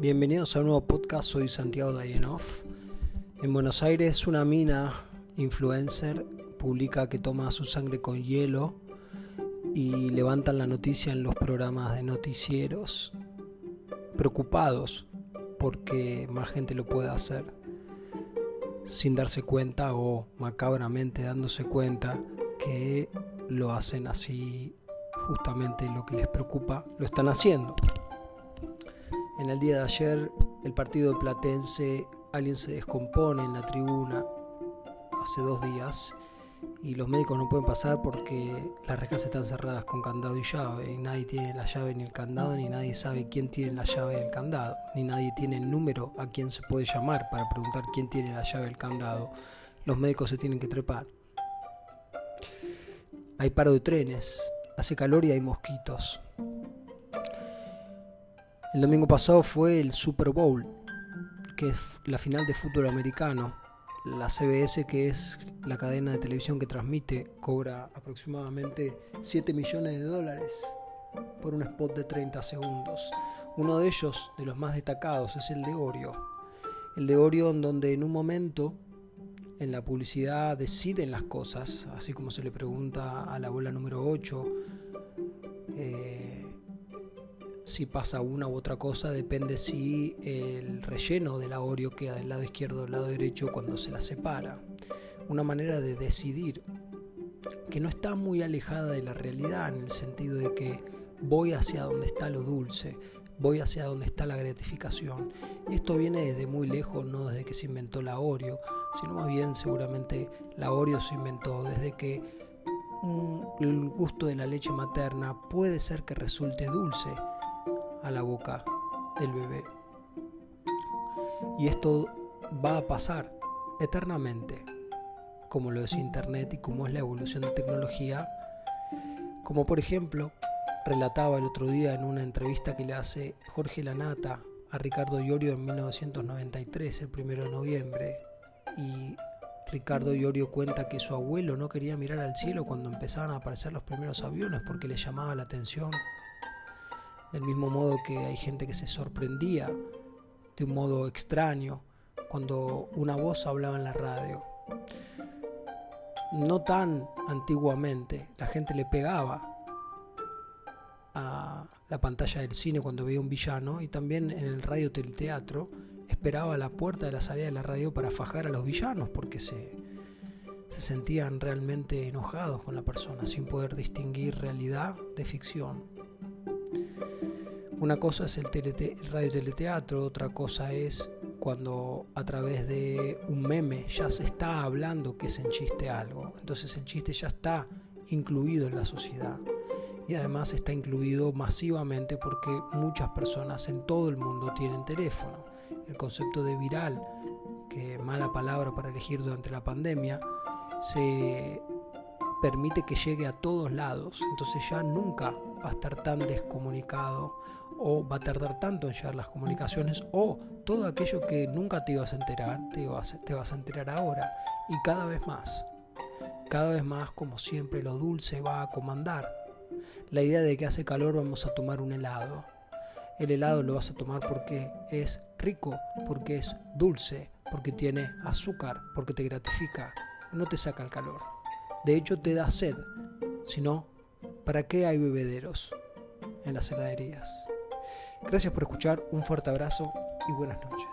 Bienvenidos a un nuevo podcast, soy Santiago Dayenov. En Buenos Aires una mina influencer publica que toma su sangre con hielo y levantan la noticia en los programas de noticieros, preocupados porque más gente lo pueda hacer, sin darse cuenta o macabramente dándose cuenta que lo hacen así justamente lo que les preocupa, lo están haciendo. En el día de ayer, el partido de Platense, alguien se descompone en la tribuna hace dos días y los médicos no pueden pasar porque las rejas están cerradas con candado y llave y nadie tiene la llave ni el candado ni nadie sabe quién tiene la llave del candado ni nadie tiene el número a quien se puede llamar para preguntar quién tiene la llave del candado. Los médicos se tienen que trepar. Hay paro de trenes, hace calor y hay mosquitos. El domingo pasado fue el Super Bowl, que es la final de fútbol americano. La CBS, que es la cadena de televisión que transmite, cobra aproximadamente 7 millones de dólares por un spot de 30 segundos. Uno de ellos, de los más destacados, es el de Oreo. El de Oreo en donde en un momento en la publicidad deciden las cosas, así como se le pregunta a la bola número 8 si pasa una u otra cosa depende si el relleno del la Oreo queda del lado izquierdo o del lado derecho cuando se la separa. Una manera de decidir que no está muy alejada de la realidad en el sentido de que voy hacia donde está lo dulce, voy hacia donde está la gratificación. Y esto viene desde muy lejos, no desde que se inventó la Oreo, sino más bien seguramente la Oreo se inventó desde que el gusto de la leche materna puede ser que resulte dulce a la boca del bebé. Y esto va a pasar eternamente, como lo es Internet y como es la evolución de tecnología, como por ejemplo relataba el otro día en una entrevista que le hace Jorge Lanata a Ricardo Iorio en 1993, el primero de noviembre, y Ricardo Iorio cuenta que su abuelo no quería mirar al cielo cuando empezaban a aparecer los primeros aviones porque le llamaba la atención del mismo modo que hay gente que se sorprendía de un modo extraño cuando una voz hablaba en la radio. No tan antiguamente, la gente le pegaba a la pantalla del cine cuando veía un villano y también en el radio teleteatro esperaba la puerta de la salida de la radio para fajar a los villanos porque se, se sentían realmente enojados con la persona sin poder distinguir realidad de ficción. Una cosa es el, radio teleteatro, otra cosa es cuando a través de un meme ya se está hablando que es en chiste algo. Entonces el chiste ya está incluido en la sociedad y además está incluido masivamente porque muchas personas en todo el mundo tienen teléfono. El concepto de viral, que mala palabra para elegir durante la pandemia, se permite que llegue a todos lados. Entonces ya nunca va a estar tan descomunicado o va a tardar tanto en llegar las comunicaciones o todo aquello que nunca te ibas a enterar, te vas, a enterar ahora y cada vez más. Cada vez más, como siempre, lo dulce va a comandar. La idea de que hace calor vamos a tomar un helado. El helado lo vas a tomar porque es rico, porque es dulce, porque tiene azúcar, porque te gratifica, no te saca el calor. De hecho, te da sed. Si no, ¿para qué hay bebederos en las heladerías? Gracias por escuchar, un fuerte abrazo y buenas noches.